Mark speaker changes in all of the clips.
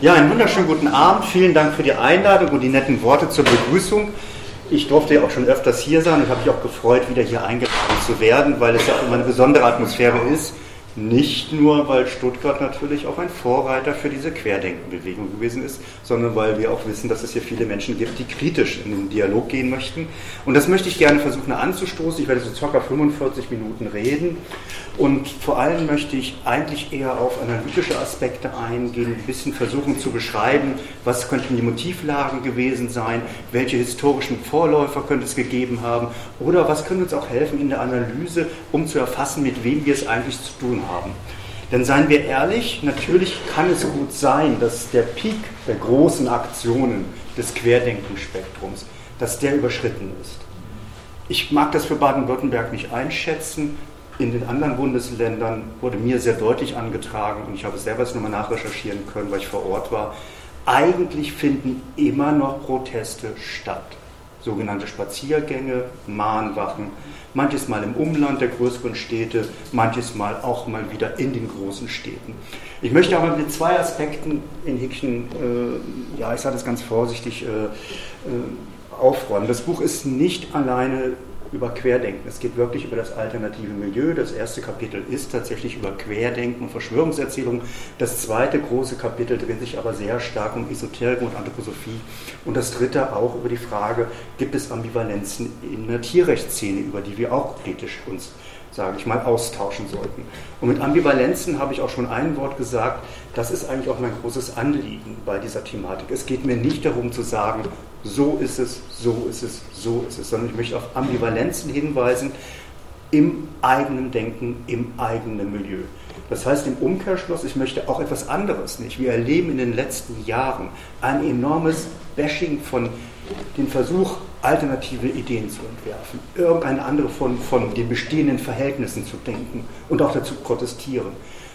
Speaker 1: Ja, einen wunderschönen guten Abend. Vielen Dank für die Einladung und die netten Worte zur Begrüßung. Ich durfte ja auch schon öfters hier sein und habe mich auch gefreut, wieder hier eingeladen zu werden, weil es ja auch immer eine besondere Atmosphäre ist. Nicht nur, weil Stuttgart natürlich auch ein Vorreiter für diese Querdenkenbewegung gewesen ist, sondern weil wir auch wissen, dass es hier viele Menschen gibt, die kritisch in den Dialog gehen möchten. Und das möchte ich gerne versuchen anzustoßen. Ich werde so circa 45 Minuten reden. Und vor allem möchte ich eigentlich eher auf analytische Aspekte eingehen, ein bisschen versuchen zu beschreiben, was könnten die Motivlagen gewesen sein, welche historischen Vorläufer könnte es gegeben haben oder was könnte uns auch helfen in der Analyse, um zu erfassen, mit wem wir es eigentlich zu tun haben. Denn seien wir ehrlich, natürlich kann es gut sein, dass der Peak der großen Aktionen des Querdenkenspektrums, dass der überschritten ist. Ich mag das für Baden-Württemberg nicht einschätzen. In den anderen Bundesländern wurde mir sehr deutlich angetragen, und ich habe es selber jetzt nochmal nachrecherchieren können, weil ich vor Ort war, eigentlich finden immer noch Proteste statt. Sogenannte Spaziergänge, Mahnwachen, manches Mal im Umland der größeren Städte, manches Mal auch mal wieder in den großen Städten. Ich möchte aber mit zwei Aspekten in Hickchen, äh, ja, ich sage das ganz vorsichtig, äh, äh, aufräumen. Das Buch ist nicht alleine über Querdenken. Es geht wirklich über das alternative Milieu. Das erste Kapitel ist tatsächlich über Querdenken und Verschwörungserzählungen. Das zweite große Kapitel dreht sich aber sehr stark um Esoterik und Anthroposophie. Und das dritte auch über die Frage, gibt es Ambivalenzen in der Tierrechtsszene, über die wir auch kritisch uns sage ich mal, austauschen sollten. Und mit Ambivalenzen habe ich auch schon ein Wort gesagt, das ist eigentlich auch mein großes Anliegen bei dieser Thematik. Es geht mir nicht darum zu sagen, so ist es, so ist es, so ist es, sondern ich möchte auf Ambivalenzen hinweisen im eigenen Denken, im eigenen Milieu. Das heißt im Umkehrschluss, ich möchte auch etwas anderes nicht. Wir erleben in den letzten Jahren ein enormes Bashing von dem Versuch, alternative Ideen zu entwerfen, irgendeine andere von, von den bestehenden Verhältnissen zu denken und auch dazu protestieren.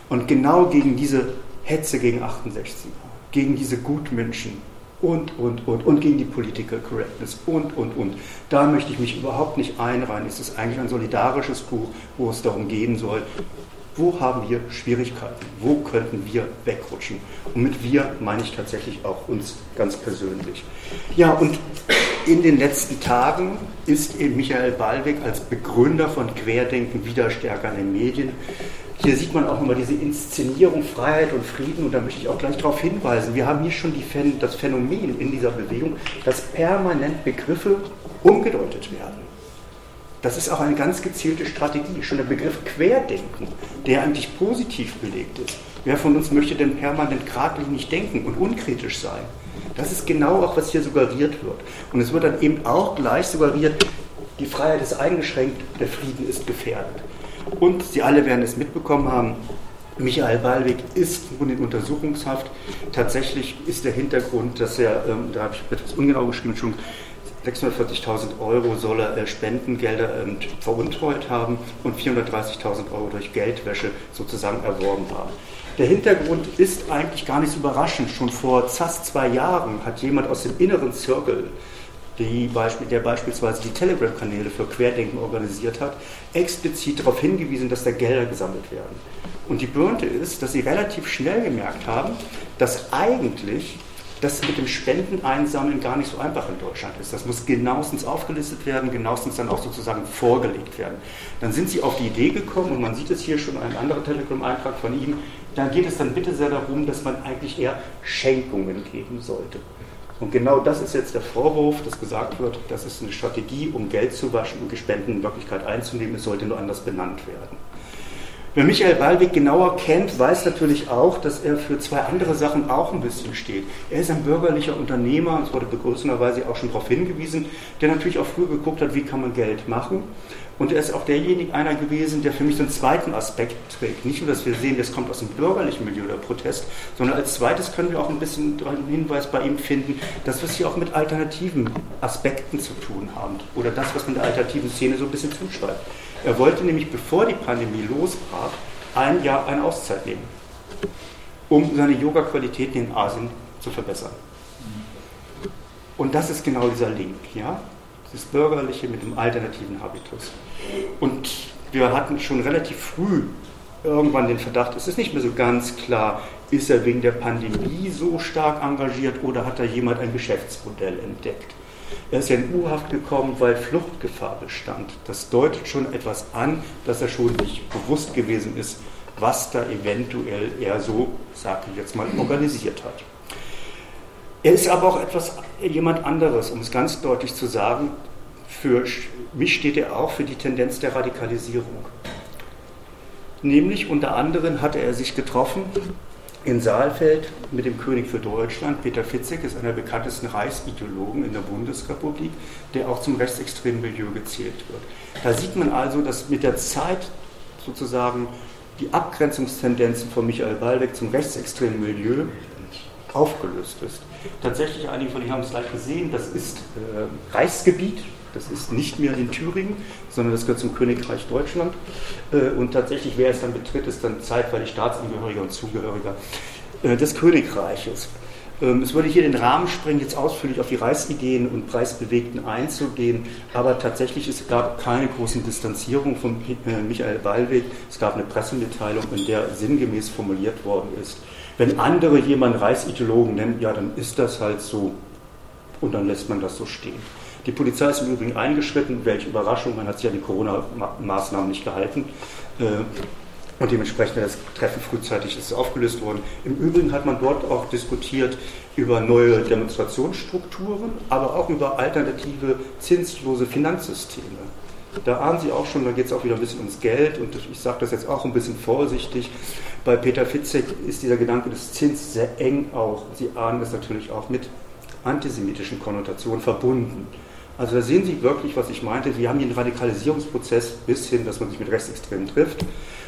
Speaker 1: Und genau gegen diese Hetze gegen 68er, gegen diese Gutmenschen, und, und, und, und gegen die Political Correctness und, und, und. Da möchte ich mich überhaupt nicht einreihen. Es ist eigentlich ein solidarisches Buch, wo es darum gehen soll, wo haben wir Schwierigkeiten? Wo könnten wir wegrutschen? Und mit wir meine ich tatsächlich auch uns ganz persönlich. Ja, und in den letzten Tagen ist eben Michael Ballweg als Begründer von Querdenken wieder stärker in den Medien. Hier sieht man auch nochmal diese Inszenierung Freiheit und Frieden und da möchte ich auch gleich darauf hinweisen. Wir haben hier schon die, das Phänomen in dieser Bewegung, dass permanent Begriffe umgedeutet werden. Das ist auch eine ganz gezielte Strategie. Schon der Begriff Querdenken, der eigentlich positiv belegt ist. Wer von uns möchte denn permanent geradlinig denken und unkritisch sein? Das ist genau auch, was hier suggeriert wird. Und es wird dann eben auch gleich suggeriert, die Freiheit ist eingeschränkt, der Frieden ist gefährdet. Und Sie alle werden es mitbekommen haben, Michael Ballweg ist nun in Untersuchungshaft. Tatsächlich ist der Hintergrund, dass er, ähm, da habe ich etwas ungenau geschrieben, schon 640.000 Euro soll er äh, Spendengelder ähm, veruntreut haben und 430.000 Euro durch Geldwäsche sozusagen erworben haben. Der Hintergrund ist eigentlich gar nicht so überraschend. Schon vor fast zwei Jahren hat jemand aus dem inneren Zirkel die Beispiel, der beispielsweise die Telegram-Kanäle für Querdenken organisiert hat, explizit darauf hingewiesen, dass da Gelder gesammelt werden. Und die Bürde ist, dass sie relativ schnell gemerkt haben, dass eigentlich das mit dem Spendeneinsammeln gar nicht so einfach in Deutschland ist. Das muss genauestens aufgelistet werden, genauestens dann auch sozusagen vorgelegt werden. Dann sind sie auf die Idee gekommen, und man sieht es hier schon, ein anderer Telegram-Eintrag von ihm, da geht es dann bitte sehr darum, dass man eigentlich eher Schenkungen geben sollte. Und genau das ist jetzt der Vorwurf, dass gesagt wird, das ist eine Strategie, um Geld zu waschen und Spenden in Wirklichkeit einzunehmen. Es sollte nur anders benannt werden. Wer Michael Ballweg genauer kennt, weiß natürlich auch, dass er für zwei andere Sachen auch ein bisschen steht. Er ist ein bürgerlicher Unternehmer, es wurde begrüßenderweise auch schon darauf hingewiesen, der natürlich auch früher geguckt hat, wie kann man Geld machen. Und er ist auch derjenige einer gewesen, der für mich so einen zweiten Aspekt trägt. Nicht nur, dass wir sehen, das kommt aus dem bürgerlichen Milieu der Protest, sondern als zweites können wir auch ein bisschen einen Hinweis bei ihm finden, dass wir es hier auch mit alternativen Aspekten zu tun haben. Oder das, was man der alternativen Szene so ein bisschen zuschreibt. Er wollte nämlich, bevor die Pandemie losbrach, ein Jahr eine Auszeit nehmen, um seine Yoga-Qualitäten in Asien zu verbessern. Und das ist genau dieser Link. Ja? das Bürgerliche mit dem alternativen Habitus. Und wir hatten schon relativ früh irgendwann den Verdacht, es ist nicht mehr so ganz klar, ist er wegen der Pandemie so stark engagiert oder hat da jemand ein Geschäftsmodell entdeckt? Er ist ja in U-Haft gekommen, weil Fluchtgefahr bestand. Das deutet schon etwas an, dass er schon nicht bewusst gewesen ist, was da eventuell er so, sage ich jetzt mal, organisiert hat. Er ist aber auch etwas jemand anderes, um es ganz deutlich zu sagen. Für mich steht er auch für die Tendenz der Radikalisierung. Nämlich unter anderem hatte er sich getroffen in Saalfeld mit dem König für Deutschland. Peter Fitzek ist einer der bekanntesten Reichsideologen in der Bundesrepublik, der auch zum rechtsextremen Milieu gezählt wird. Da sieht man also, dass mit der Zeit sozusagen die Abgrenzungstendenzen von Michael Ballweg zum rechtsextremen Milieu aufgelöst ist. Tatsächlich, einige von Ihnen haben es gleich gesehen, das ist äh, Reichsgebiet, das ist nicht mehr in Thüringen, sondern das gehört zum Königreich Deutschland. Äh, und tatsächlich, wer es dann betritt, ist dann zeitweilig Staatsangehöriger und Zugehöriger äh, des Königreiches. Ähm, es würde hier den Rahmen sprengen, jetzt ausführlich auf die Reichsideen und Preisbewegten einzugehen, aber tatsächlich es gab keine großen Distanzierungen von äh, Michael Ballweg. Es gab eine Pressemitteilung, in der sinngemäß formuliert worden ist, wenn andere jemanden Reichsideologen nennen, ja, dann ist das halt so und dann lässt man das so stehen. Die Polizei ist im Übrigen eingeschritten, welche Überraschung, man hat sich an die Corona-Maßnahmen nicht gehalten. Äh, und dementsprechend das Treffen frühzeitig ist aufgelöst worden. Im Übrigen hat man dort auch diskutiert über neue Demonstrationsstrukturen, aber auch über alternative zinslose Finanzsysteme. Da ahnen Sie auch schon, da geht es auch wieder ein bisschen ums Geld und ich sage das jetzt auch ein bisschen vorsichtig. Bei Peter Fitzek ist dieser Gedanke des Zins sehr eng auch. Sie ahnen es natürlich auch mit antisemitischen Konnotationen verbunden. Also da sehen Sie wirklich, was ich meinte. Wir haben hier einen Radikalisierungsprozess bis hin, dass man sich mit Rechtsextremen trifft.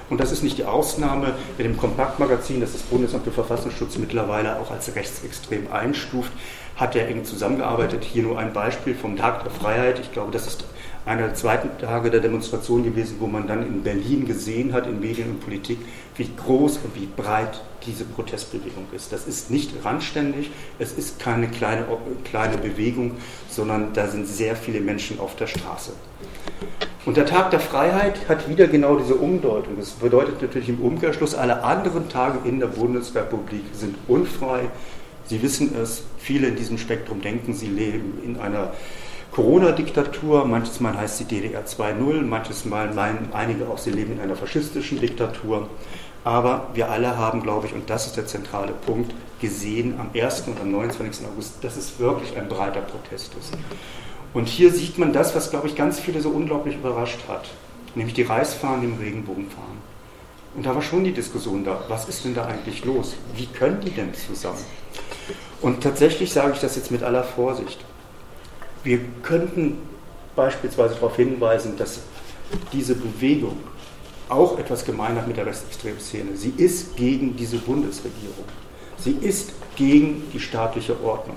Speaker 1: Und das ist nicht die Ausnahme. Mit dem Kompaktmagazin, das das Bundesamt für Verfassungsschutz mittlerweile auch als rechtsextrem einstuft, hat er eng zusammengearbeitet. Hier nur ein Beispiel vom Tag der Freiheit. Ich glaube, das ist einer der zweiten Tage der Demonstration gewesen, wo man dann in Berlin gesehen hat, in Medien und Politik, wie groß und wie breit diese Protestbewegung ist. Das ist nicht randständig, es ist keine kleine, kleine Bewegung, sondern da sind sehr viele Menschen auf der Straße. Und der Tag der Freiheit hat wieder genau diese Umdeutung. Das bedeutet natürlich im Umkehrschluss, alle anderen Tage in der Bundesrepublik sind unfrei. Sie wissen es, viele in diesem Spektrum denken, sie leben in einer Corona-Diktatur, manches Mal heißt sie DDR 2.0, manches Mal meinen einige auch, sie leben in einer faschistischen Diktatur. Aber wir alle haben, glaube ich, und das ist der zentrale Punkt, gesehen am 1. und am 29. August, dass es wirklich ein breiter Protest ist. Und hier sieht man das, was, glaube ich, ganz viele so unglaublich überrascht hat, nämlich die Reisfahren im Regenbogenfahren. Und da war schon die Diskussion da, was ist denn da eigentlich los? Wie können die denn zusammen? Und tatsächlich sage ich das jetzt mit aller Vorsicht. Wir könnten beispielsweise darauf hinweisen, dass diese Bewegung auch etwas gemein hat mit der rechtsextremen Szene. Sie ist gegen diese Bundesregierung. Sie ist gegen die staatliche Ordnung.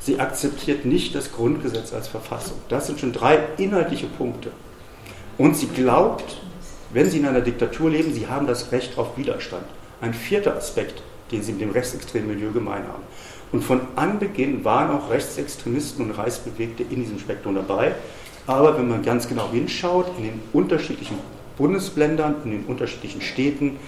Speaker 1: Sie akzeptiert nicht das Grundgesetz als Verfassung. Das sind schon drei inhaltliche Punkte. Und sie glaubt, wenn sie in einer Diktatur leben, sie haben das Recht auf Widerstand. Ein vierter Aspekt, den sie mit dem rechtsextremen Milieu gemein haben. Und von Anbeginn waren auch Rechtsextremisten und Reichsbewegte in diesem Spektrum dabei. Aber wenn man ganz genau hinschaut, in den unterschiedlichen Bundesländern, in den unterschiedlichen Städten,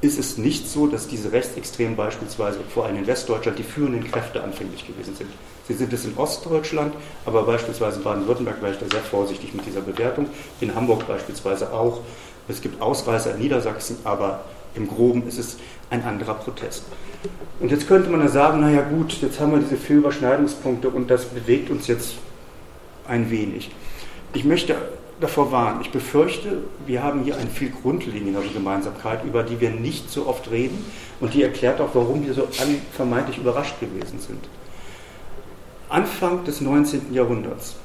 Speaker 1: ist es nicht so, dass diese Rechtsextremen beispielsweise vor allem in Westdeutschland die führenden Kräfte anfänglich gewesen sind. Sie sind es in Ostdeutschland, aber beispielsweise in Baden-Württemberg wäre ich da sehr vorsichtig mit dieser Bewertung. In Hamburg beispielsweise auch. Es gibt Ausreißer in Niedersachsen, aber im Groben ist es ein anderer Protest. Und jetzt könnte man ja sagen, naja gut, jetzt haben wir diese vier Überschneidungspunkte und das bewegt uns jetzt ein wenig. Ich möchte davor warnen, ich befürchte, wir haben hier eine viel grundlegendere Gemeinsamkeit, über die wir nicht so oft reden und die erklärt auch, warum wir so vermeintlich überrascht gewesen sind. Anfang des 19. Jahrhunderts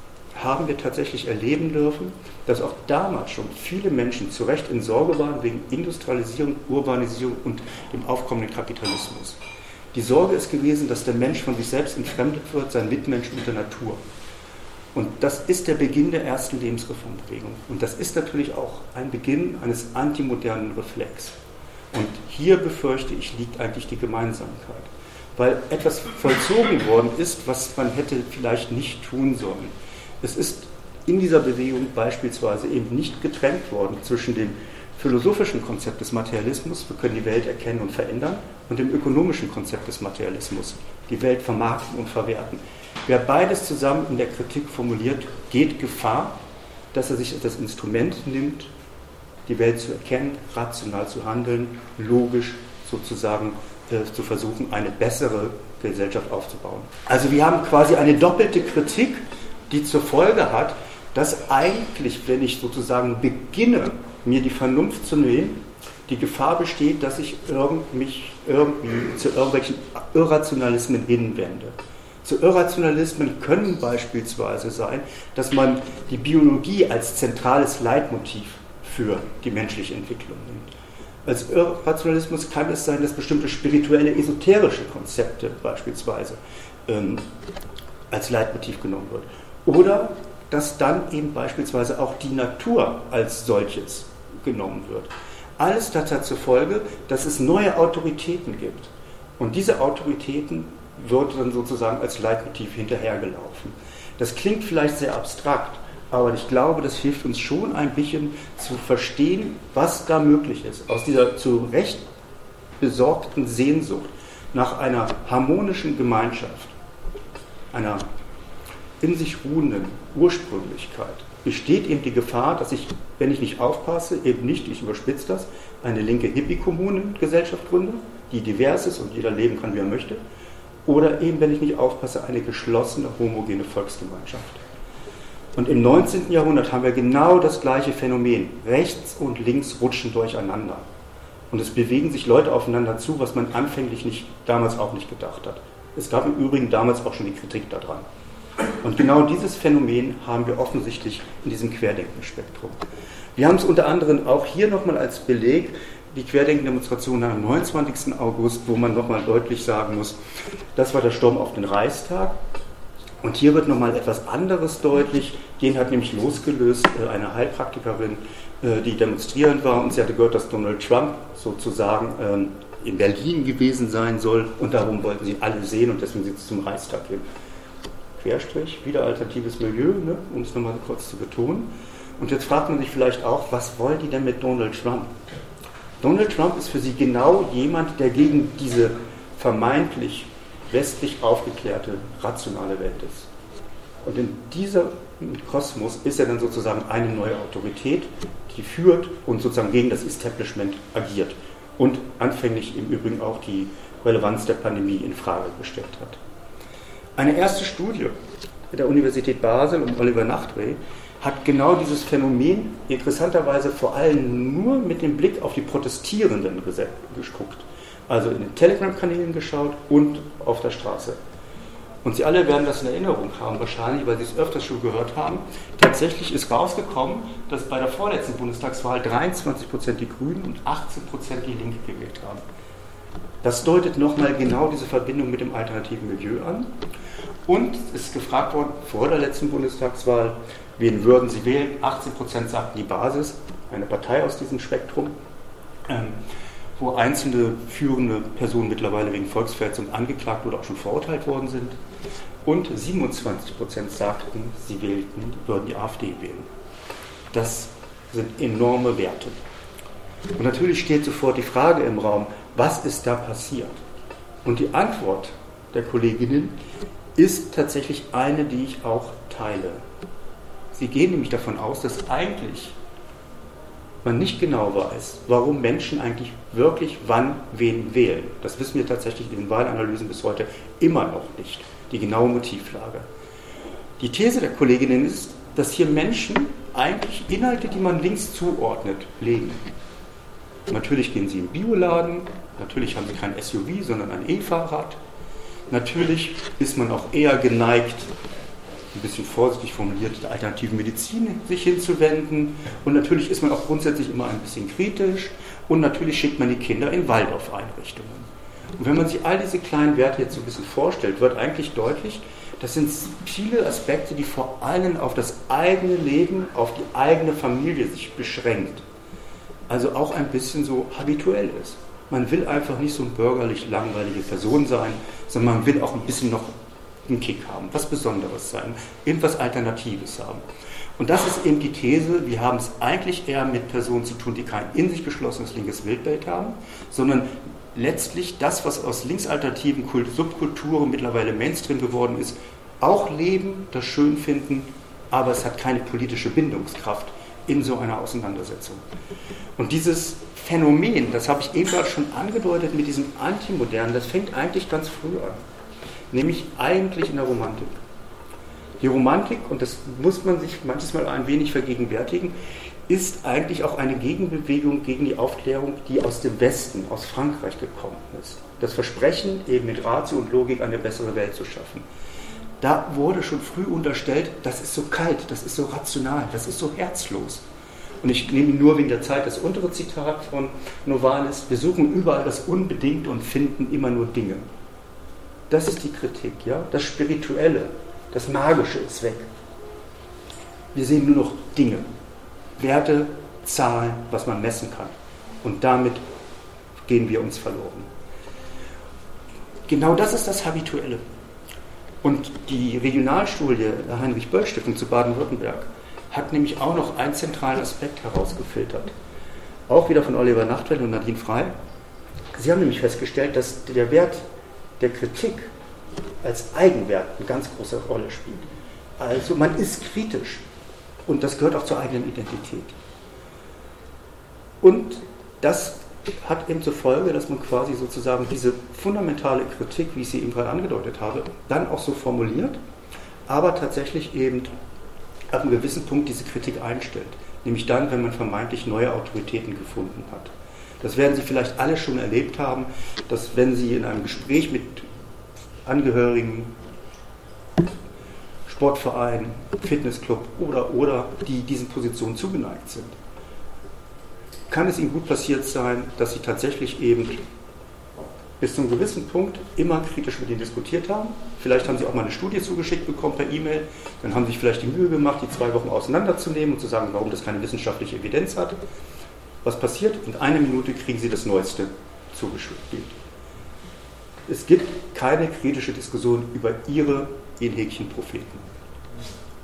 Speaker 1: haben wir tatsächlich erleben dürfen, dass auch damals schon viele Menschen zu Recht in Sorge waren wegen Industrialisierung, Urbanisierung und dem aufkommenden Kapitalismus. Die Sorge ist gewesen, dass der Mensch von sich selbst entfremdet wird, sein Mitmensch mit der Natur. Und das ist der Beginn der ersten Lebensreformbewegung. Und das ist natürlich auch ein Beginn eines antimodernen Reflex. Und hier befürchte ich, liegt eigentlich die Gemeinsamkeit. Weil etwas vollzogen worden ist, was man hätte vielleicht nicht tun sollen. Es ist in dieser Bewegung beispielsweise eben nicht getrennt worden zwischen den philosophischen Konzept des Materialismus, wir können die Welt erkennen und verändern, und dem ökonomischen Konzept des Materialismus, die Welt vermarkten und verwerten. Wer beides zusammen in der Kritik formuliert, geht Gefahr, dass er sich das Instrument nimmt, die Welt zu erkennen, rational zu handeln, logisch sozusagen äh, zu versuchen, eine bessere Gesellschaft aufzubauen. Also wir haben quasi eine doppelte Kritik, die zur Folge hat, dass eigentlich, wenn ich sozusagen beginne, mir die Vernunft zu nehmen, die Gefahr besteht, dass ich mich irgendwie zu irgendwelchen Irrationalismen hinwende. Zu Irrationalismen können beispielsweise sein, dass man die Biologie als zentrales Leitmotiv für die menschliche Entwicklung nimmt. Als Irrationalismus kann es sein, dass bestimmte spirituelle, esoterische Konzepte beispielsweise ähm, als Leitmotiv genommen wird. Oder dass dann eben beispielsweise auch die Natur als solches genommen wird. Alles das hat zur Folge, dass es neue Autoritäten gibt. Und diese Autoritäten wird dann sozusagen als Leitmotiv hinterhergelaufen. Das klingt vielleicht sehr abstrakt, aber ich glaube, das hilft uns schon ein bisschen zu verstehen, was da möglich ist. Aus dieser zu Recht besorgten Sehnsucht nach einer harmonischen Gemeinschaft, einer in sich ruhenden Ursprünglichkeit, besteht eben die Gefahr, dass ich, wenn ich nicht aufpasse, eben nicht, ich überspitze das, eine linke Hippie-Kommunengesellschaft gründe, die divers ist und jeder leben kann, wie er möchte, oder eben, wenn ich nicht aufpasse, eine geschlossene, homogene Volksgemeinschaft. Und im 19. Jahrhundert haben wir genau das gleiche Phänomen. Rechts und links rutschen durcheinander. Und es bewegen sich Leute aufeinander zu, was man anfänglich nicht, damals auch nicht gedacht hat. Es gab im Übrigen damals auch schon die Kritik daran. Und genau dieses Phänomen haben wir offensichtlich in diesem Querdenkenspektrum. Wir haben es unter anderem auch hier nochmal als Beleg die Querdenken-Demonstration am 29. August, wo man nochmal deutlich sagen muss, das war der Sturm auf den Reichstag. Und hier wird nochmal etwas anderes deutlich. Den hat nämlich losgelöst äh, eine Heilpraktikerin, äh, die demonstrierend war und sie hatte gehört, dass Donald Trump sozusagen ähm, in Berlin gewesen sein soll und darum wollten sie alle sehen und deswegen sind sie zum Reichstag hin. Querstrich, wieder alternatives Milieu, ne, um es nochmal kurz zu betonen. Und jetzt fragt man sich vielleicht auch, was wollen die denn mit Donald Trump? Donald Trump ist für sie genau jemand, der gegen diese vermeintlich westlich aufgeklärte, rationale Welt ist. Und in diesem Kosmos ist er dann sozusagen eine neue Autorität, die führt und sozusagen gegen das Establishment agiert und anfänglich im Übrigen auch die Relevanz der Pandemie in Frage gestellt hat. Eine erste Studie der Universität Basel und Oliver Nachtwey hat genau dieses Phänomen interessanterweise vor allem nur mit dem Blick auf die Protestierenden geguckt. Also in den Telegram-Kanälen geschaut und auf der Straße. Und Sie alle werden das in Erinnerung haben, wahrscheinlich, weil Sie es öfters schon gehört haben. Tatsächlich ist rausgekommen, dass bei der vorletzten Bundestagswahl 23 die Grünen und 18% die Linke gewählt haben. Das deutet nochmal genau diese Verbindung mit dem alternativen Milieu an. Und es ist gefragt worden vor der letzten Bundestagswahl, Wen würden Sie wählen? 18 Prozent sagten die Basis, eine Partei aus diesem Spektrum, ähm, wo einzelne führende Personen mittlerweile wegen Volksverhetzung angeklagt oder auch schon verurteilt worden sind. Und 27 Prozent sagten, sie wählten, würden die AfD wählen. Das sind enorme Werte. Und natürlich steht sofort die Frage im Raum, was ist da passiert? Und die Antwort der Kolleginnen ist tatsächlich eine, die ich auch teile. Sie gehen nämlich davon aus, dass eigentlich man nicht genau weiß, warum Menschen eigentlich wirklich wann wen wählen. Das wissen wir tatsächlich in den Wahlanalysen bis heute immer noch nicht, die genaue Motivlage. Die These der Kolleginnen ist, dass hier Menschen eigentlich Inhalte, die man links zuordnet, legen. Natürlich gehen sie im Bioladen, natürlich haben sie kein SUV, sondern ein E-Fahrrad. Natürlich ist man auch eher geneigt, ein bisschen vorsichtig formuliert, der alternativen Medizin sich hinzuwenden. Und natürlich ist man auch grundsätzlich immer ein bisschen kritisch. Und natürlich schickt man die Kinder in Waldorfeinrichtungen. Und wenn man sich all diese kleinen Werte jetzt so ein bisschen vorstellt, wird eigentlich deutlich, das sind viele Aspekte, die vor allem auf das eigene Leben, auf die eigene Familie sich beschränkt. Also auch ein bisschen so habituell ist. Man will einfach nicht so eine bürgerlich langweilige Person sein, sondern man will auch ein bisschen noch einen Kick haben, was Besonderes sein, irgendwas Alternatives haben. Und das ist eben die These, wir haben es eigentlich eher mit Personen zu tun, die kein in sich geschlossenes linkes Weltbild haben, sondern letztlich das, was aus linksalternativen Subkulturen mittlerweile Mainstream geworden ist, auch leben, das schön finden, aber es hat keine politische Bindungskraft in so einer Auseinandersetzung. Und dieses Phänomen, das habe ich eben gerade schon angedeutet mit diesem Antimodernen, das fängt eigentlich ganz früh an, nämlich eigentlich in der Romantik. Die Romantik, und das muss man sich manches Mal ein wenig vergegenwärtigen, ist eigentlich auch eine Gegenbewegung gegen die Aufklärung, die aus dem Westen, aus Frankreich gekommen ist. Das Versprechen, eben mit Ratio und Logik eine bessere Welt zu schaffen. Da wurde schon früh unterstellt, das ist so kalt, das ist so rational, das ist so herzlos. Und ich nehme nur wegen der Zeit das untere Zitat von Novalis, wir suchen überall das Unbedingte und finden immer nur Dinge. Das ist die Kritik, ja? Das Spirituelle, das Magische ist weg. Wir sehen nur noch Dinge. Werte, Zahlen, was man messen kann. Und damit gehen wir uns verloren. Genau das ist das Habituelle. Und die Regionalstudie der Heinrich-Böll-Stiftung zu Baden-Württemberg hat nämlich auch noch einen zentralen Aspekt herausgefiltert. Auch wieder von Oliver Nachtwell und Nadine Frei. Sie haben nämlich festgestellt, dass der Wert der Kritik als Eigenwert eine ganz große Rolle spielt. Also man ist kritisch. Und das gehört auch zur eigenen Identität. Und das hat eben zur Folge, dass man quasi sozusagen diese fundamentale Kritik, wie ich sie eben gerade angedeutet habe, dann auch so formuliert, aber tatsächlich eben ab einem gewissen Punkt diese Kritik einstellt. Nämlich dann, wenn man vermeintlich neue Autoritäten gefunden hat. Das werden Sie vielleicht alle schon erlebt haben, dass wenn Sie in einem Gespräch mit Angehörigen Sportverein, Fitnessclub oder oder, die diesen Positionen zugeneigt sind. Kann es Ihnen gut passiert sein, dass Sie tatsächlich eben bis zu einem gewissen Punkt immer kritisch mit ihnen diskutiert haben. Vielleicht haben sie auch mal eine Studie zugeschickt bekommen per E-Mail. Dann haben sie sich vielleicht die Mühe gemacht, die zwei Wochen auseinanderzunehmen und zu sagen, warum das keine wissenschaftliche Evidenz hat. Was passiert? In einer Minute kriegen sie das Neueste zugespielt. Es gibt keine kritische Diskussion über ihre in Häkchen Propheten.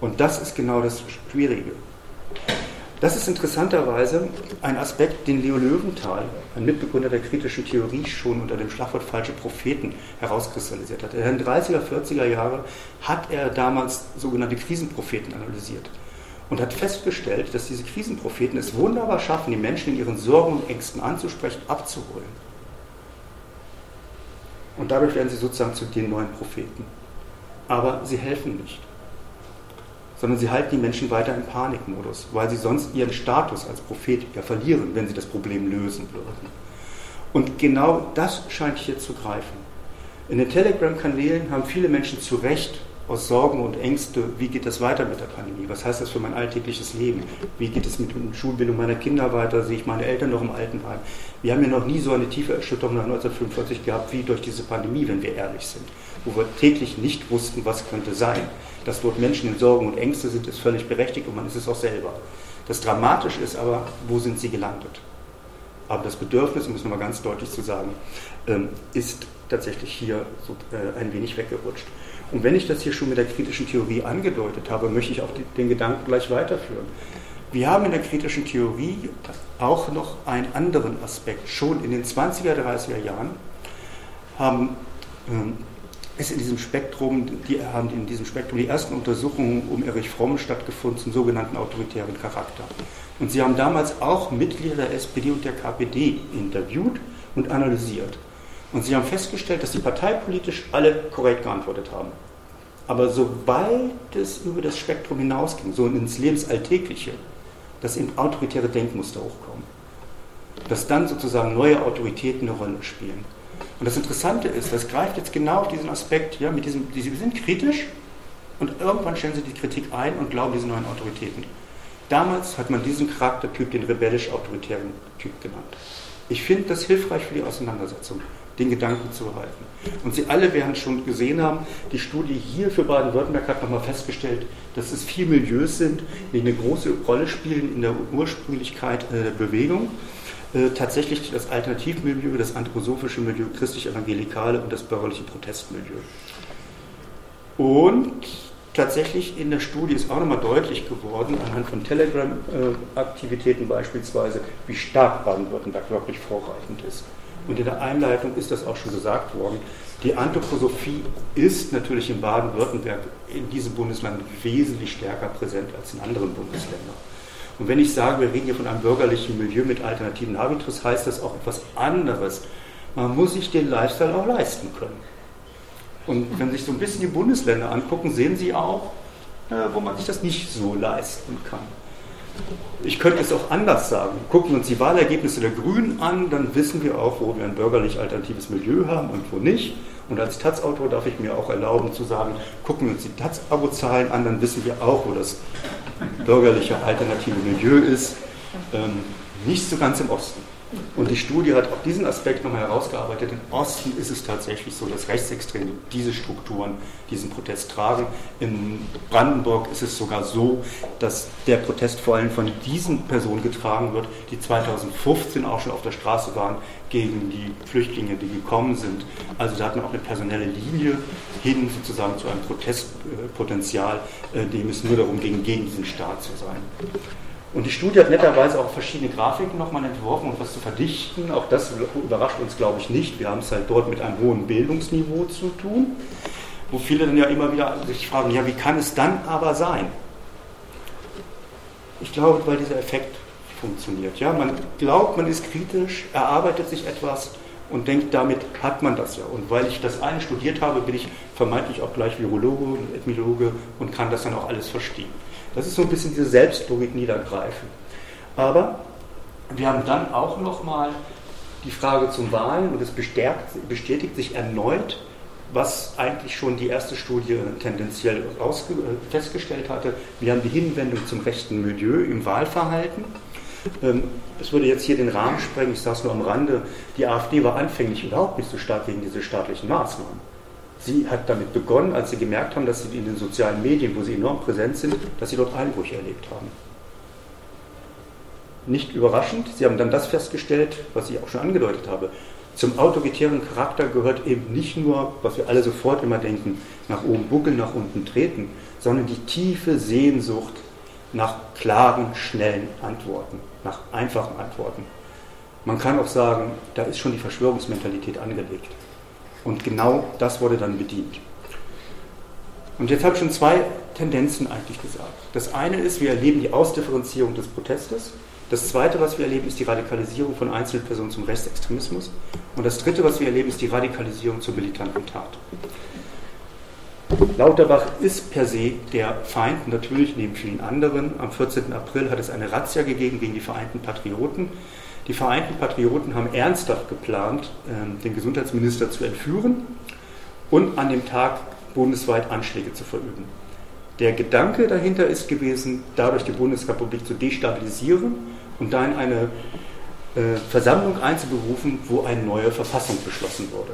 Speaker 1: Und das ist genau das Schwierige. Das ist interessanterweise ein Aspekt, den Leo Löwenthal, ein Mitbegründer der kritischen Theorie, schon unter dem Schlagwort falsche Propheten herauskristallisiert hat. In den 30er, 40er Jahren hat er damals sogenannte Krisenpropheten analysiert und hat festgestellt, dass diese Krisenpropheten es wunderbar schaffen, die Menschen in ihren Sorgen und Ängsten anzusprechen, abzuholen. Und dadurch werden sie sozusagen zu den neuen Propheten. Aber sie helfen nicht sondern sie halten die Menschen weiter im Panikmodus, weil sie sonst ihren Status als Prophet ja verlieren, wenn sie das Problem lösen würden. Und genau das scheint hier zu greifen. In den Telegram-Kanälen haben viele Menschen zu Recht aus Sorgen und Ängste, wie geht das weiter mit der Pandemie? Was heißt das für mein alltägliches Leben? Wie geht es mit der Schulbildung meiner Kinder weiter? Sehe ich meine Eltern noch im Altenheim? Wir haben ja noch nie so eine tiefe Erschütterung nach 1945 gehabt wie durch diese Pandemie, wenn wir ehrlich sind, wo wir täglich nicht wussten, was könnte sein. Dass dort Menschen in Sorgen und Ängste sind, ist völlig berechtigt und man ist es auch selber. Das Dramatische ist aber, wo sind sie gelandet? Aber das Bedürfnis, um es nochmal ganz deutlich zu sagen, ähm, ist tatsächlich hier äh, ein wenig weggerutscht. Und wenn ich das hier schon mit der kritischen Theorie angedeutet habe, möchte ich auch den Gedanken gleich weiterführen. Wir haben in der kritischen Theorie auch noch einen anderen Aspekt. Schon in den 20er, 30er Jahren haben, äh, ist in diesem Spektrum, die haben in diesem Spektrum die ersten Untersuchungen um Erich Fromm stattgefunden zum sogenannten autoritären Charakter. Und sie haben damals auch Mitglieder der SPD und der KPD interviewt und analysiert. Und sie haben festgestellt, dass sie parteipolitisch alle korrekt geantwortet haben. Aber sobald es über das Spektrum hinausging, so ins Lebensalltägliche, dass eben autoritäre Denkmuster hochkommen. Dass dann sozusagen neue Autoritäten eine Rolle spielen. Und das Interessante ist, das greift jetzt genau auf diesen Aspekt, ja, mit diesem, sie sind kritisch und irgendwann stellen sie die Kritik ein und glauben diese neuen Autoritäten. Damals hat man diesen Charaktertyp den rebellisch-autoritären Typ genannt. Ich finde das hilfreich für die Auseinandersetzung den Gedanken zu behalten. Und Sie alle werden schon gesehen haben, die Studie hier für Baden-Württemberg hat nochmal festgestellt, dass es vier Milieus sind, die eine große Rolle spielen in der Ursprünglichkeit äh, der Bewegung. Äh, tatsächlich das Alternativmilieu, das anthroposophische Milieu, christlich-evangelikale und das bürgerliche Protestmilieu. Und tatsächlich in der Studie ist auch nochmal deutlich geworden, anhand von Telegram-Aktivitäten beispielsweise, wie stark Baden-Württemberg wirklich vorreichend ist. Und in der Einleitung ist das auch schon gesagt worden. Die Anthroposophie ist natürlich in Baden-Württemberg in diesem Bundesland wesentlich stärker präsent als in anderen Bundesländern. Und wenn ich sage, wir reden hier von einem bürgerlichen Milieu mit alternativen Habitus, heißt das auch etwas anderes. Man muss sich den Lifestyle auch leisten können. Und wenn Sie sich so ein bisschen die Bundesländer angucken, sehen Sie auch, äh, wo man sich das nicht so leisten kann. Ich könnte es auch anders sagen. Gucken wir uns die Wahlergebnisse der Grünen an, dann wissen wir auch, wo wir ein bürgerlich-alternatives Milieu haben und wo nicht. Und als Taz-Autor darf ich mir auch erlauben zu sagen, gucken wir uns die Taz-Abo-Zahlen an, dann wissen wir auch, wo das bürgerliche alternative Milieu ist. Ähm, nicht so ganz im Osten. Und die Studie hat auch diesen Aspekt nochmal herausgearbeitet. Im Osten ist es tatsächlich so, dass Rechtsextreme diese Strukturen, diesen Protest tragen. In Brandenburg ist es sogar so, dass der Protest vor allem von diesen Personen getragen wird, die 2015 auch schon auf der Straße waren gegen die Flüchtlinge, die gekommen sind. Also da hat man auch eine personelle Linie hin sozusagen zu einem Protestpotenzial, äh, dem es nur darum ging, gegen diesen Staat zu sein. Und die Studie hat netterweise auch verschiedene Grafiken nochmal entworfen, um was zu verdichten. Auch das überrascht uns, glaube ich, nicht. Wir haben es halt dort mit einem hohen Bildungsniveau zu tun, wo viele dann ja immer wieder sich fragen, ja, wie kann es dann aber sein? Ich glaube, weil dieser Effekt funktioniert. Ja, man glaubt, man ist kritisch, erarbeitet sich etwas und denkt, damit hat man das ja. Und weil ich das eine studiert habe, bin ich vermeintlich auch gleich Virologe und Ethnologe und kann das dann auch alles verstehen. Das ist so ein bisschen diese Selbstlogik niedergreifen. Aber wir haben dann auch nochmal die Frage zum Wahlen und es bestätigt sich erneut, was eigentlich schon die erste Studie tendenziell äh, festgestellt hatte. Wir haben die Hinwendung zum rechten Milieu im Wahlverhalten. Ähm, es würde jetzt hier den Rahmen sprengen, ich es nur am Rande, die AfD war anfänglich überhaupt nicht so stark gegen diese staatlichen Maßnahmen. Sie hat damit begonnen, als sie gemerkt haben, dass sie in den sozialen Medien, wo sie enorm präsent sind, dass sie dort Einbrüche erlebt haben. Nicht überraschend, sie haben dann das festgestellt, was ich auch schon angedeutet habe. Zum autoritären Charakter gehört eben nicht nur, was wir alle sofort immer denken, nach oben buckeln, nach unten treten, sondern die tiefe Sehnsucht nach klaren, schnellen Antworten, nach einfachen Antworten. Man kann auch sagen, da ist schon die Verschwörungsmentalität angelegt. Und genau das wurde dann bedient. Und jetzt habe ich schon zwei Tendenzen eigentlich gesagt. Das eine ist, wir erleben die Ausdifferenzierung des Protestes. Das zweite, was wir erleben, ist die Radikalisierung von Einzelpersonen zum Rechtsextremismus. Und das dritte, was wir erleben, ist die Radikalisierung zur militanten Tat. Lauterbach ist per se der Feind, natürlich neben vielen anderen. Am 14. April hat es eine Razzia gegeben gegen die Vereinten Patrioten. Die Vereinten Patrioten haben ernsthaft geplant, ähm, den Gesundheitsminister zu entführen und an dem Tag bundesweit Anschläge zu verüben. Der Gedanke dahinter ist gewesen, dadurch die Bundesrepublik zu destabilisieren und dann eine äh, Versammlung einzuberufen, wo eine neue Verfassung beschlossen wurde.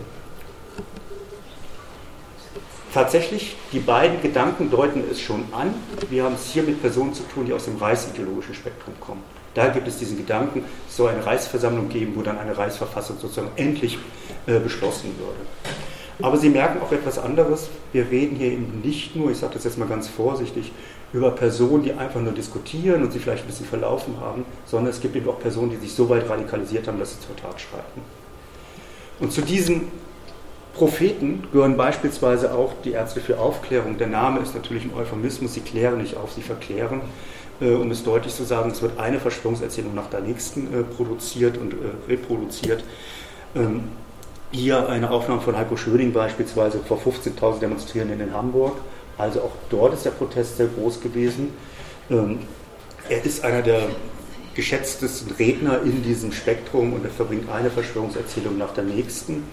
Speaker 1: Tatsächlich, die beiden Gedanken deuten es schon an. Wir haben es hier mit Personen zu tun, die aus dem reichsideologischen Spektrum kommen. Da gibt es diesen Gedanken, es soll eine Reichsversammlung geben, wo dann eine Reichsverfassung sozusagen endlich äh, beschlossen würde. Aber Sie merken auch etwas anderes. Wir reden hier eben nicht nur, ich sage das jetzt mal ganz vorsichtig, über Personen, die einfach nur diskutieren und sie vielleicht ein bisschen verlaufen haben, sondern es gibt eben auch Personen, die sich so weit radikalisiert haben, dass sie zur Tat schreiten. Und zu diesen Propheten gehören beispielsweise auch die Ärzte für Aufklärung. Der Name ist natürlich ein Euphemismus, sie klären nicht auf, sie verklären. Äh, um es deutlich zu sagen, es wird eine Verschwörungserzählung nach der nächsten äh, produziert und äh, reproduziert. Ähm, hier eine Aufnahme von Heiko Schöning beispielsweise vor 15.000 Demonstrierenden in Hamburg. Also auch dort ist der Protest sehr groß gewesen. Ähm, er ist einer der geschätztesten Redner in diesem Spektrum und er verbringt eine Verschwörungserzählung nach der nächsten.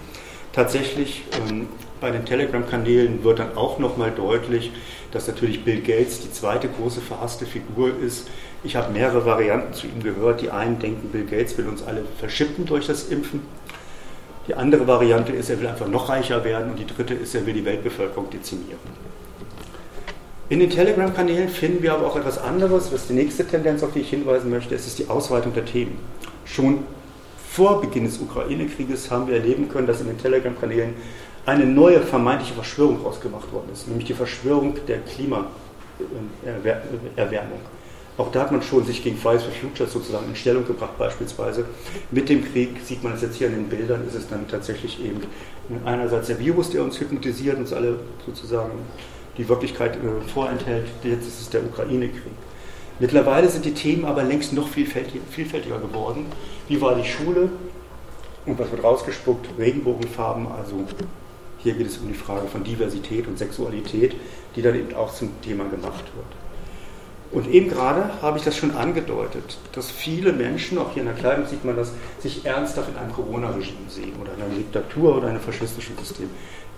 Speaker 1: Tatsächlich ähm, bei den Telegram-Kanälen wird dann auch nochmal deutlich, dass natürlich Bill Gates die zweite große verhasste Figur ist. Ich habe mehrere Varianten zu ihm gehört. Die einen denken, Bill Gates will uns alle verschippen durch das Impfen. Die andere Variante ist, er will einfach noch reicher werden. Und die dritte ist, er will die Weltbevölkerung dezimieren. In den Telegram-Kanälen finden wir aber auch etwas anderes. Ist die nächste Tendenz, auf die ich hinweisen möchte. Es ist die Ausweitung der Themen. Schon vor Beginn des Ukraine-Krieges haben wir erleben können, dass in den Telegram-Kanälen eine neue vermeintliche Verschwörung ausgemacht worden ist, nämlich die Verschwörung der Klimaerwärmung. Auch da hat man schon sich gegen Fridays for Future sozusagen in Stellung gebracht, beispielsweise. Mit dem Krieg sieht man es jetzt hier in den Bildern, ist es dann tatsächlich eben einerseits der Virus, der uns hypnotisiert, uns alle sozusagen die Wirklichkeit äh, vorenthält. Jetzt ist es der Ukraine-Krieg. Mittlerweile sind die Themen aber längst noch vielfältiger, vielfältiger geworden. Wie war die Schule? Und was wird rausgespuckt? Regenbogenfarben. Also hier geht es um die Frage von Diversität und Sexualität, die dann eben auch zum Thema gemacht wird. Und eben gerade habe ich das schon angedeutet, dass viele Menschen, auch hier in der Kleidung sieht man das, sich ernsthaft in einem Corona-Regime sehen oder in einer Diktatur oder einem faschistischen System.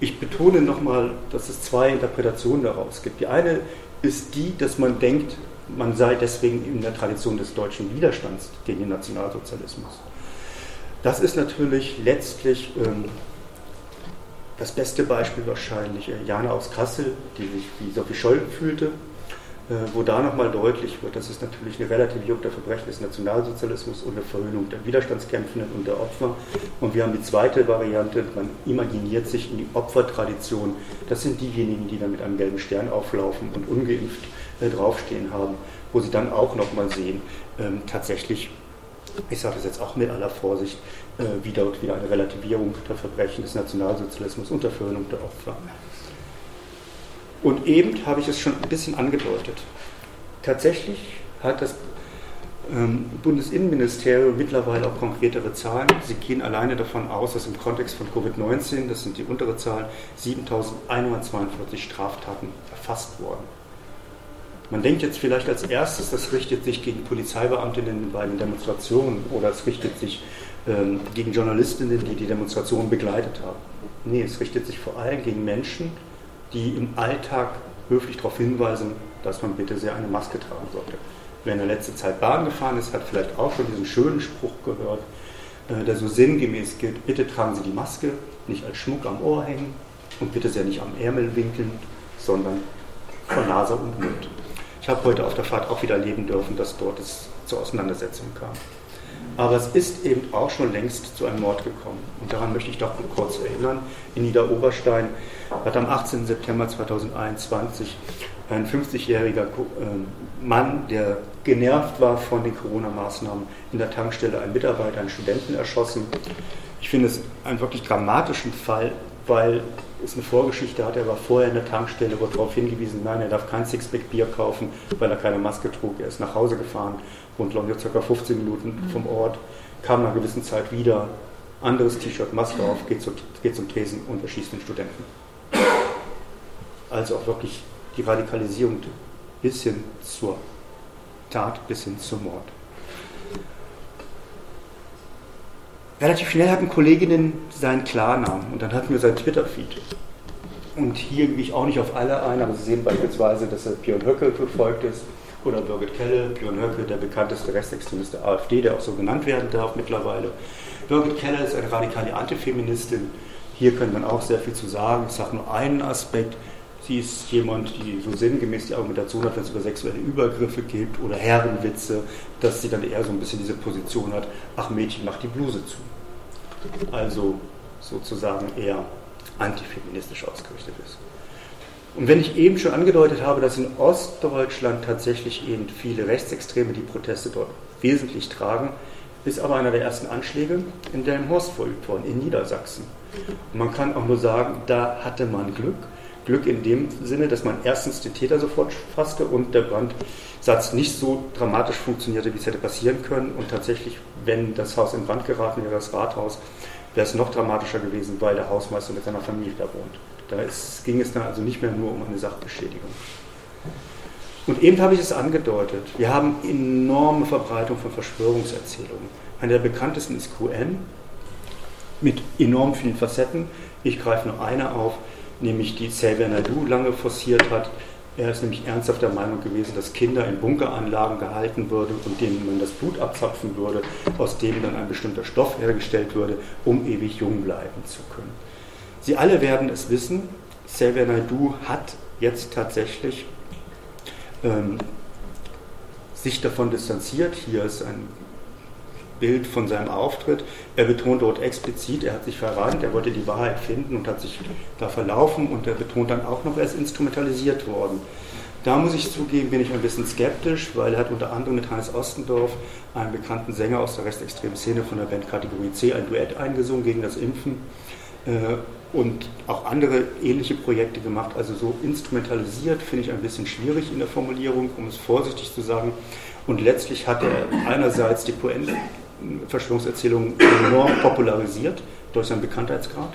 Speaker 1: Ich betone nochmal, dass es zwei Interpretationen daraus gibt. Die eine ist die, dass man denkt, man sei deswegen in der Tradition des deutschen Widerstands gegen den Nationalsozialismus. Das ist natürlich letztlich ähm, das beste Beispiel wahrscheinlich äh, Jana aus Kassel, die sich wie Sophie Scholl fühlte, äh, wo da nochmal deutlich wird, dass es natürlich eine Relativierung der Verbrechen des Nationalsozialismus und eine Verhöhnung der Widerstandskämpfenden und der Opfer. Und wir haben die zweite Variante, man imaginiert sich in die Opfertradition. Das sind diejenigen, die dann mit einem gelben Stern auflaufen und ungeimpft draufstehen haben, wo sie dann auch nochmal sehen, ähm, tatsächlich, ich sage das jetzt auch mit aller Vorsicht, äh, wie dort wieder eine Relativierung der Verbrechen des Nationalsozialismus und der Förderung der Opfer. Und eben habe ich es schon ein bisschen angedeutet. Tatsächlich hat das ähm, Bundesinnenministerium mittlerweile auch konkretere Zahlen. Sie gehen alleine davon aus, dass im Kontext von Covid-19, das sind die untere Zahlen, 7142 Straftaten erfasst wurden. Man denkt jetzt vielleicht als erstes, das richtet sich gegen Polizeibeamtinnen bei den Demonstrationen oder es richtet sich ähm, gegen Journalistinnen, die die Demonstrationen begleitet haben. Nee, es richtet sich vor allem gegen Menschen, die im Alltag höflich darauf hinweisen, dass man bitte sehr eine Maske tragen sollte. Wer in der letzten Zeit Bahn gefahren ist, hat vielleicht auch schon diesen schönen Spruch gehört, äh, der so sinngemäß gilt, bitte tragen Sie die Maske nicht als Schmuck am Ohr hängen und bitte sehr nicht am Ärmel winkeln, sondern von Nase und Mund. Ich habe heute auf der Fahrt auch wieder erleben dürfen, dass dort es zur Auseinandersetzung kam. Aber es ist eben auch schon längst zu einem Mord gekommen. Und daran möchte ich doch kurz erinnern. In Niederoberstein hat am 18. September 2021 ein 50-jähriger ähm, Mann, der genervt war von den Corona-Maßnahmen, in der Tankstelle einen Mitarbeiter, einen Studenten erschossen. Ich finde es einen wirklich dramatischen Fall, weil es eine Vorgeschichte hat. Er war vorher in der Tankstelle, wurde darauf hingewiesen, nein, er darf kein Sixpack Bier kaufen, weil er keine Maske trug. Er ist nach Hause gefahren, rund glaube ich ca. 15 Minuten vom Ort, kam nach einer gewissen Zeit wieder, anderes T-Shirt, Maske auf, geht, zu, geht zum Tresen und erschießt den Studenten. Also auch wirklich die Radikalisierung bis hin zur Tat, bis hin zum Mord. Relativ schnell hatten Kolleginnen seinen Klarnamen und dann hatten wir seinen Twitter-Feed. Und hier gehe ich auch nicht auf alle ein, aber Sie sehen beispielsweise, dass er Björn Höcke gefolgt ist oder Birgit Kelle, Björn Höcke, der bekannteste Rechtsextremist der AfD, der auch so genannt werden darf mittlerweile. Birgit Kelle ist eine radikale Antifeministin. Hier könnte man auch sehr viel zu sagen. Ich sage nur einen Aspekt. Sie ist jemand, die so sinngemäß die Argumentation hat, wenn es über sexuelle Übergriffe gibt oder Herrenwitze, dass sie dann eher so ein bisschen diese Position hat, ach Mädchen, mach die Bluse zu also sozusagen eher antifeministisch ausgerichtet ist. Und wenn ich eben schon angedeutet habe, dass in Ostdeutschland tatsächlich eben viele Rechtsextreme die Proteste dort wesentlich tragen, ist aber einer der ersten Anschläge in Delmenhorst verübt worden, in Niedersachsen. Und man kann auch nur sagen, da hatte man Glück. Glück in dem Sinne, dass man erstens den Täter sofort fasste und der Brandsatz nicht so dramatisch funktionierte, wie es hätte passieren können. Und tatsächlich, wenn das Haus in Brand geraten wäre, das Rathaus, wäre es noch dramatischer gewesen, weil der Hausmeister mit seiner Familie da wohnt. Da ist, ging es dann also nicht mehr nur um eine Sachbeschädigung. Und eben habe ich es angedeutet, wir haben enorme Verbreitung von Verschwörungserzählungen. Eine der bekanntesten ist QN mit enorm vielen Facetten. Ich greife nur eine auf nämlich die Xavier Naidu lange forciert hat. Er ist nämlich ernsthaft der Meinung gewesen, dass Kinder in Bunkeranlagen gehalten würden und denen man das Blut abzapfen würde, aus dem dann ein bestimmter Stoff hergestellt würde, um ewig jung bleiben zu können. Sie alle werden es wissen, Xavier Naidu hat jetzt tatsächlich ähm, sich davon distanziert. Hier ist ein Bild von seinem Auftritt. Er betont dort explizit, er hat sich verrannt, er wollte die Wahrheit finden und hat sich da verlaufen und er betont dann auch noch, er ist instrumentalisiert worden. Da muss ich zugeben, bin ich ein bisschen skeptisch, weil er hat unter anderem mit Hannes Ostendorf, einem bekannten Sänger aus der rechtsextremen Szene von der Band Kategorie C, ein Duett eingesungen gegen das Impfen äh, und auch andere ähnliche Projekte gemacht. Also so instrumentalisiert finde ich ein bisschen schwierig in der Formulierung, um es vorsichtig zu sagen. Und letztlich hat er einerseits die Poenten-Verschwörungserzählung enorm popularisiert durch seinen Bekanntheitsgrad.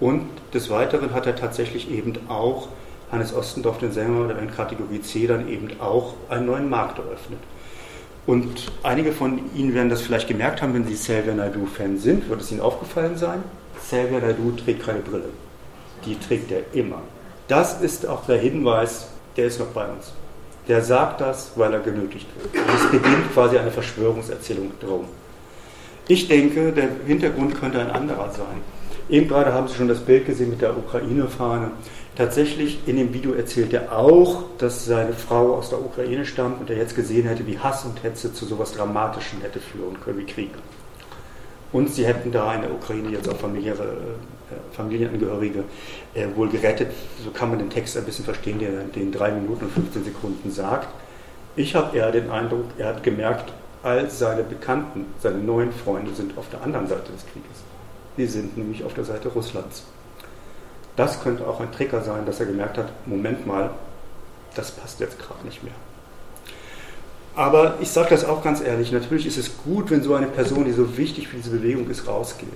Speaker 1: Und des Weiteren hat er tatsächlich eben auch Hannes Ostendorf, den Sänger der in Kategorie C, dann eben auch einen neuen Markt eröffnet. Und einige von Ihnen werden das vielleicht gemerkt haben, wenn Sie Xavier Naidoo-Fan sind, wird es Ihnen aufgefallen sein. Xavier Naidoo trägt keine Brille. Die trägt er immer. Das ist auch der Hinweis, der ist noch bei uns. Der sagt das, weil er genötigt wird. Es beginnt quasi eine Verschwörungserzählung drum. Ich denke, der Hintergrund könnte ein anderer sein. Eben gerade haben Sie schon das Bild gesehen mit der Ukraine-Fahne. Tatsächlich in dem Video erzählt er auch, dass seine Frau aus der Ukraine stammt und er jetzt gesehen hätte, wie Hass und Hetze zu sowas Dramatischem hätte führen können wie Krieg. Und sie hätten da in der Ukraine jetzt auch familiäre, äh, Familienangehörige äh, wohl gerettet. So kann man den Text ein bisschen verstehen, der den 3 Minuten und 15 Sekunden sagt. Ich habe eher den Eindruck, er hat gemerkt, all seine Bekannten, seine neuen Freunde sind auf der anderen Seite des Krieges. Sie sind nämlich auf der Seite Russlands. Das könnte auch ein Trigger sein, dass er gemerkt hat, Moment mal, das passt jetzt gerade nicht mehr. Aber ich sage das auch ganz ehrlich, natürlich ist es gut, wenn so eine Person, die so wichtig für diese Bewegung ist, rausgeht.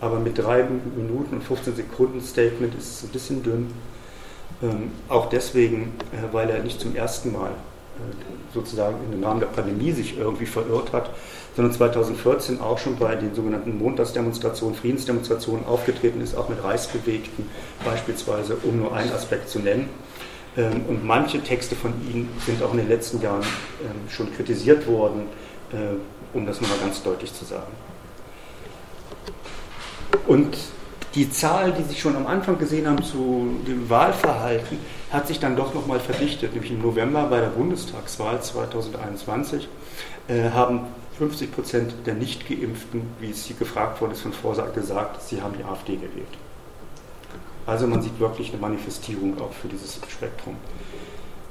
Speaker 1: Aber mit drei Minuten und 15 Sekunden Statement ist es ein bisschen dünn. Ähm, auch deswegen, äh, weil er nicht zum ersten Mal äh, sozusagen in den Rahmen der Pandemie sich irgendwie verirrt hat, sondern 2014 auch schon bei den sogenannten Montagsdemonstrationen, Friedensdemonstrationen aufgetreten ist, auch mit Reichsbewegten beispielsweise, um nur einen Aspekt zu nennen. Ähm, und manche Texte von ihm sind auch in den letzten Jahren ähm, schon kritisiert worden, äh, um das nochmal ganz deutlich zu sagen. Und die Zahl, die Sie schon am Anfang gesehen haben zu dem Wahlverhalten, hat sich dann doch nochmal verdichtet. Nämlich im November bei der Bundestagswahl 2021 äh, haben 50 Prozent der Nicht-Geimpften, wie es hier gefragt worden ist, von Vorsagen gesagt, sie haben die AfD gewählt. Also man sieht wirklich eine Manifestierung auch für dieses Spektrum.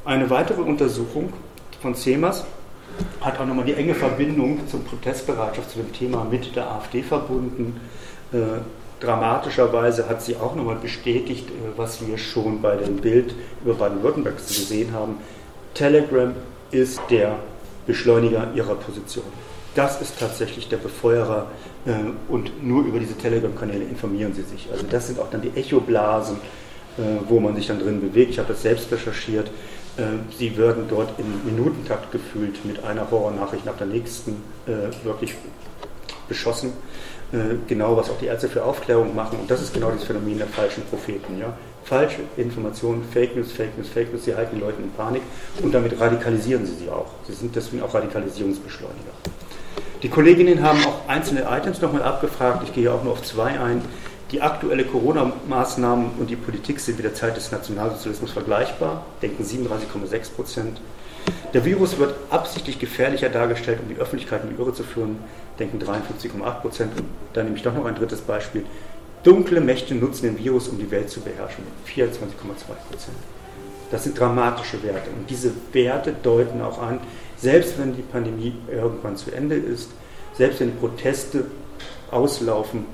Speaker 1: Eine weitere Untersuchung von CEMAS hat auch nochmal die enge Verbindung zur Protestbereitschaft zu dem Thema mit der AfD verbunden. Äh, dramatischerweise hat sie auch nochmal bestätigt, äh, was wir schon bei dem Bild über Baden-Württemberg gesehen haben. Telegram ist der Beschleuniger ihrer Position das ist tatsächlich der Befeuerer und nur über diese Telegram-Kanäle informieren sie sich. Also das sind auch dann die Echoblasen, äh, wo man sich dann drin bewegt. Ich habe das selbst recherchiert. Äh, sie werden dort im Minutentakt gefühlt mit einer Horrornachricht nach der nächsten äh, wirklich beschossen. Äh, genau, was auch die Ärzte für Aufklärung machen. Und das ist genau das Phänomen der falschen Propheten. Ja? Falsche Informationen, Fake News, Fake News, Fake News, sie halten die Leute in Panik und damit radikalisieren sie sie auch. Sie sind deswegen auch Radikalisierungsbeschleuniger. Die Kolleginnen haben auch einzelne Items nochmal abgefragt. Ich gehe auch nur auf zwei ein. Die aktuelle Corona-Maßnahmen und die Politik sind mit der Zeit des Nationalsozialismus vergleichbar, denken 37,6 Prozent. Der Virus wird absichtlich gefährlicher dargestellt, um die Öffentlichkeit in die Irre zu führen, denken 53,8 Prozent. Und dann nehme ich doch noch ein drittes Beispiel. Dunkle Mächte nutzen den Virus, um die Welt zu beherrschen, 24,2 Prozent. Das sind dramatische Werte. Und diese Werte deuten auch an, selbst wenn die Pandemie irgendwann zu Ende ist, selbst wenn die Proteste auslaufen,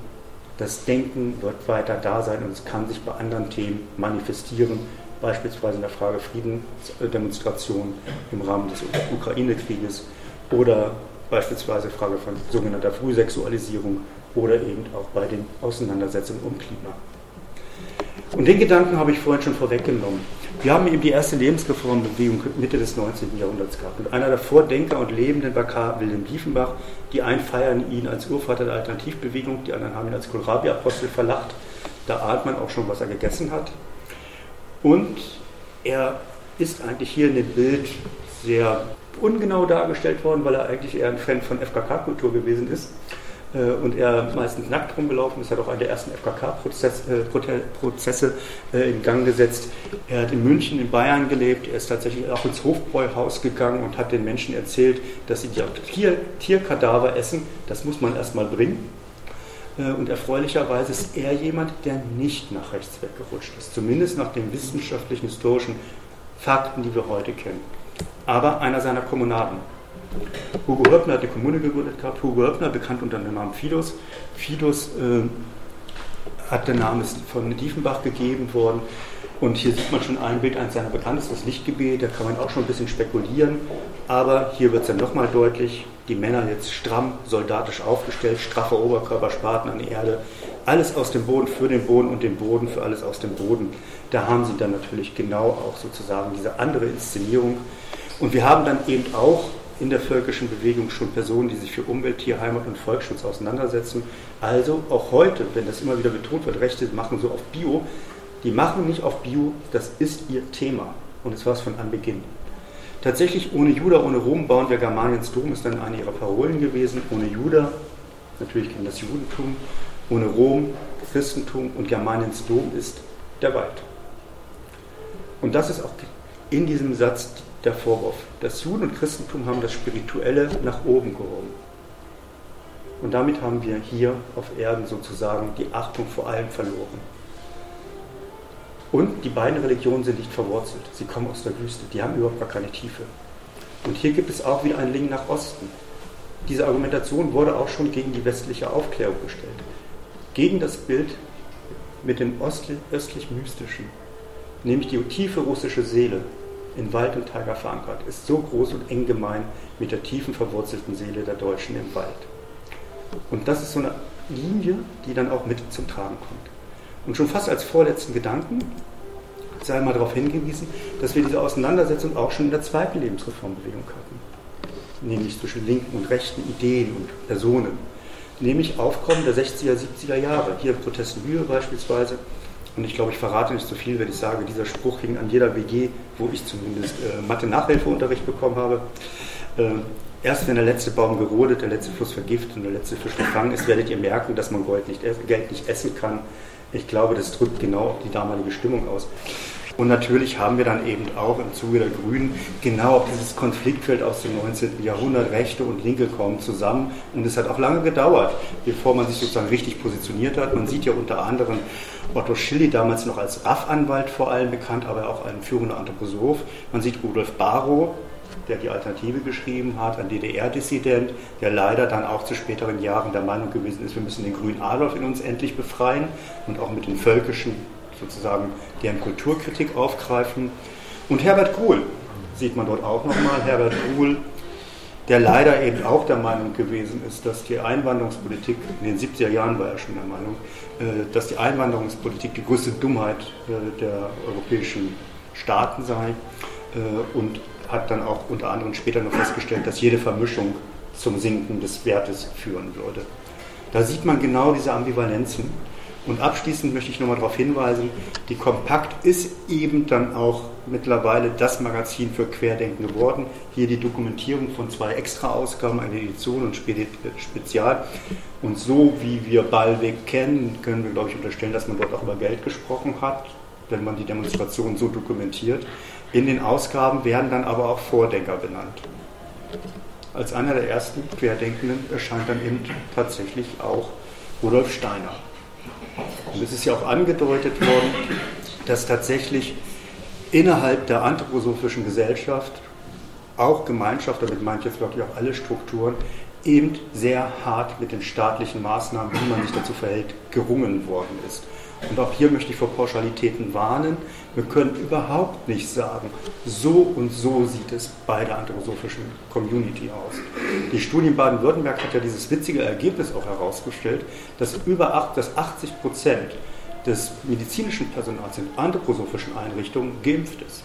Speaker 1: das Denken wird weiter da sein und es kann sich bei anderen Themen manifestieren, beispielsweise in der Frage Friedensdemonstration im Rahmen des Ukraine-Krieges oder beispielsweise Frage von sogenannter Frühsexualisierung oder eben auch bei den Auseinandersetzungen um Klima. Und den Gedanken habe ich vorhin schon vorweggenommen. Wir haben eben die erste Lebensreformbewegung Mitte des 19. Jahrhunderts gehabt. Und einer der Vordenker und Lebenden war Karl Wilhelm Diefenbach. Die einen feiern ihn als Urvater der Alternativbewegung, die anderen haben ihn als Kohlrabi-Apostel verlacht. Da ahnt man auch schon, was er gegessen hat. Und er ist eigentlich hier in dem Bild sehr ungenau dargestellt worden, weil er eigentlich eher ein Fan von FKK-Kultur gewesen ist. Äh, und er meistens nackt rumgelaufen ist, hat auch einen der ersten FKK-Prozesse äh, äh, in Gang gesetzt. Er hat in München, in Bayern gelebt, er ist tatsächlich auch ins Hofbräuhaus gegangen und hat den Menschen erzählt, dass sie die Tier, Tierkadaver essen, das muss man erstmal bringen. Und erfreulicherweise ist er jemand, der nicht nach rechts weggerutscht ist, zumindest nach den wissenschaftlichen, historischen Fakten, die wir heute kennen. Aber einer seiner Kommunaten Hugo Höppner hat die Kommune gegründet gehabt. Hugo Höppner, bekannt unter dem Namen Fidus. Fidus äh, hat der Name von Diefenbach gegeben worden. Und hier sieht man schon ein Bild, eines seiner bekanntesten, das Lichtgebet, da kann man auch schon ein bisschen spekulieren. Aber hier wird es dann nochmal deutlich, die Männer jetzt stramm, soldatisch aufgestellt, straffer Oberkörper, Spaten an die Erde, alles aus dem Boden für den Boden und den Boden für alles aus dem Boden. Da haben sie dann natürlich genau auch sozusagen diese andere Inszenierung. Und wir haben dann eben auch in der völkischen Bewegung schon Personen, die sich für Umwelt, Tier, Heimat und Volksschutz auseinandersetzen. Also auch heute, wenn das immer wieder betont wird, Rechte machen so auf Bio, die machen nicht auf Bio, das ist ihr Thema. Und es war es von Anbeginn. Tatsächlich, ohne Juda, ohne Rom bauen wir Germaniens Dom, ist dann eine ihrer Parolen gewesen. Ohne Juda, natürlich kennen das Judentum, ohne Rom, Christentum und Germaniens Dom ist der Wald. Und das ist auch in diesem Satz der Vorwurf. Das Juden und Christentum haben das Spirituelle nach oben gehoben. Und damit haben wir hier auf Erden sozusagen die Achtung vor allem verloren. Und die beiden Religionen sind nicht verwurzelt. Sie kommen aus der Wüste. Die haben überhaupt gar keine Tiefe. Und hier gibt es auch wieder einen Link nach Osten. Diese Argumentation wurde auch schon gegen die westliche Aufklärung gestellt. Gegen das Bild mit dem östlich-mystischen, nämlich die tiefe russische Seele, in Wald und Tiger verankert, ist so groß und eng gemein mit der tiefen verwurzelten Seele der Deutschen im Wald. Und das ist so eine Linie, die dann auch mit zum Tragen kommt. Und schon fast als vorletzten Gedanken sei mal darauf hingewiesen, dass wir diese Auseinandersetzung auch schon in der zweiten Lebensreformbewegung hatten. Nämlich zwischen linken und rechten Ideen und Personen. Nämlich Aufkommen der 60er, 70er Jahre. Hier Protest Mühe beispielsweise, und ich glaube, ich verrate nicht zu viel, wenn ich sage, dieser Spruch hing an jeder WG, wo ich zumindest äh, Mathe-Nachhilfeunterricht bekommen habe. Äh, erst wenn der letzte Baum gerodet, der letzte Fluss vergiftet und der letzte Fisch gefangen ist, werdet ihr merken, dass man Gold nicht, Geld nicht essen kann. Ich glaube, das drückt genau die damalige Stimmung aus. Und natürlich haben wir dann eben auch im Zuge der Grünen genau dieses Konfliktfeld aus dem 19. Jahrhundert, Rechte und Linke kommen zusammen. Und es hat auch lange gedauert, bevor man sich sozusagen richtig positioniert hat. Man sieht ja unter anderem Otto Schilly, damals noch als RAF-Anwalt vor allem bekannt, aber auch ein führender Anthroposoph. Man sieht Rudolf Barrow, der die Alternative geschrieben hat, ein DDR-Dissident, der leider dann auch zu späteren Jahren der Meinung gewesen ist, wir müssen den grünen Adolf in uns endlich befreien und auch mit den völkischen sozusagen deren Kulturkritik aufgreifen. Und Herbert Kuhl sieht man dort auch nochmal. Herbert Kuhl der leider eben auch der Meinung gewesen ist, dass die Einwanderungspolitik, in den 70er Jahren war er schon der Meinung, äh, dass die Einwanderungspolitik die größte Dummheit äh, der europäischen Staaten sei äh, und hat dann auch unter anderem später noch festgestellt, dass jede Vermischung zum Sinken des Wertes führen würde. Da sieht man genau diese Ambivalenzen und abschließend möchte ich nochmal darauf hinweisen, die Kompakt ist eben dann auch mittlerweile das Magazin für Querdenken geworden. Hier die Dokumentierung von zwei Extra-Ausgaben, eine Edition und Spezial. Und so wie wir Ballweg kennen, können wir, glaube ich, unterstellen, dass man dort auch über Geld gesprochen hat, wenn man die Demonstration so dokumentiert. In den Ausgaben werden dann aber auch Vordenker benannt. Als einer der ersten Querdenkenden erscheint dann eben tatsächlich auch Rudolf Steiner. Und es ist ja auch angedeutet worden, dass tatsächlich innerhalb der anthroposophischen Gesellschaft, auch Gemeinschaft, damit jetzt wirklich auch alle Strukturen, eben sehr hart mit den staatlichen Maßnahmen, wie man sich dazu verhält, gerungen worden ist. Und auch hier möchte ich vor Pauschalitäten warnen. Wir können überhaupt nicht sagen, so und so sieht es bei der anthroposophischen Community aus. Die Studie in Baden-Württemberg hat ja dieses witzige Ergebnis auch herausgestellt, dass über 8, dass 80 Prozent des medizinischen Personals in anthroposophischen Einrichtungen geimpft ist.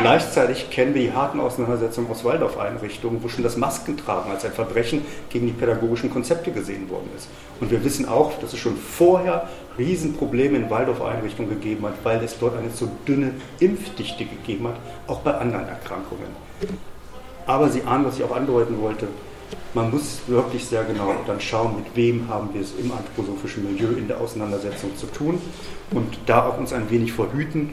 Speaker 1: Gleichzeitig kennen wir die harten Auseinandersetzungen aus Waldorf-Einrichtungen, wo schon das Maskentragen als ein Verbrechen gegen die pädagogischen Konzepte gesehen worden ist. Und wir wissen auch, dass es schon vorher Riesenprobleme in Waldorf-Einrichtungen gegeben hat, weil es dort eine so dünne Impfdichte gegeben hat, auch bei anderen Erkrankungen. Aber Sie ahnen, was ich auch andeuten wollte. man muss wirklich sehr genau dann schauen, mit wem haben wir es im anthroposophischen Milieu in der Auseinandersetzung zu tun und da auch uns ein wenig verhüten.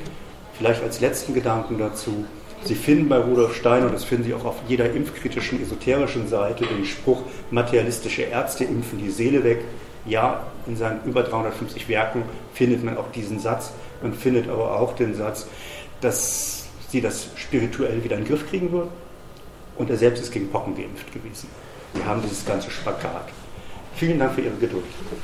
Speaker 1: Vielleicht als letzten Gedanken dazu. Sie finden bei Rudolf Steiner, und das finden Sie auch auf jeder impfkritischen, esoterischen Seite, den Spruch, materialistische Ärzte impfen die Seele weg. Ja, in seinen über 350 Werken findet man auch diesen Satz. Man findet aber auch den Satz, dass sie das spirituell wieder in den Griff kriegen würden. Und er selbst ist gegen Pocken geimpft gewesen. Wir haben dieses ganze Spagat. Vielen Dank für Ihre Geduld.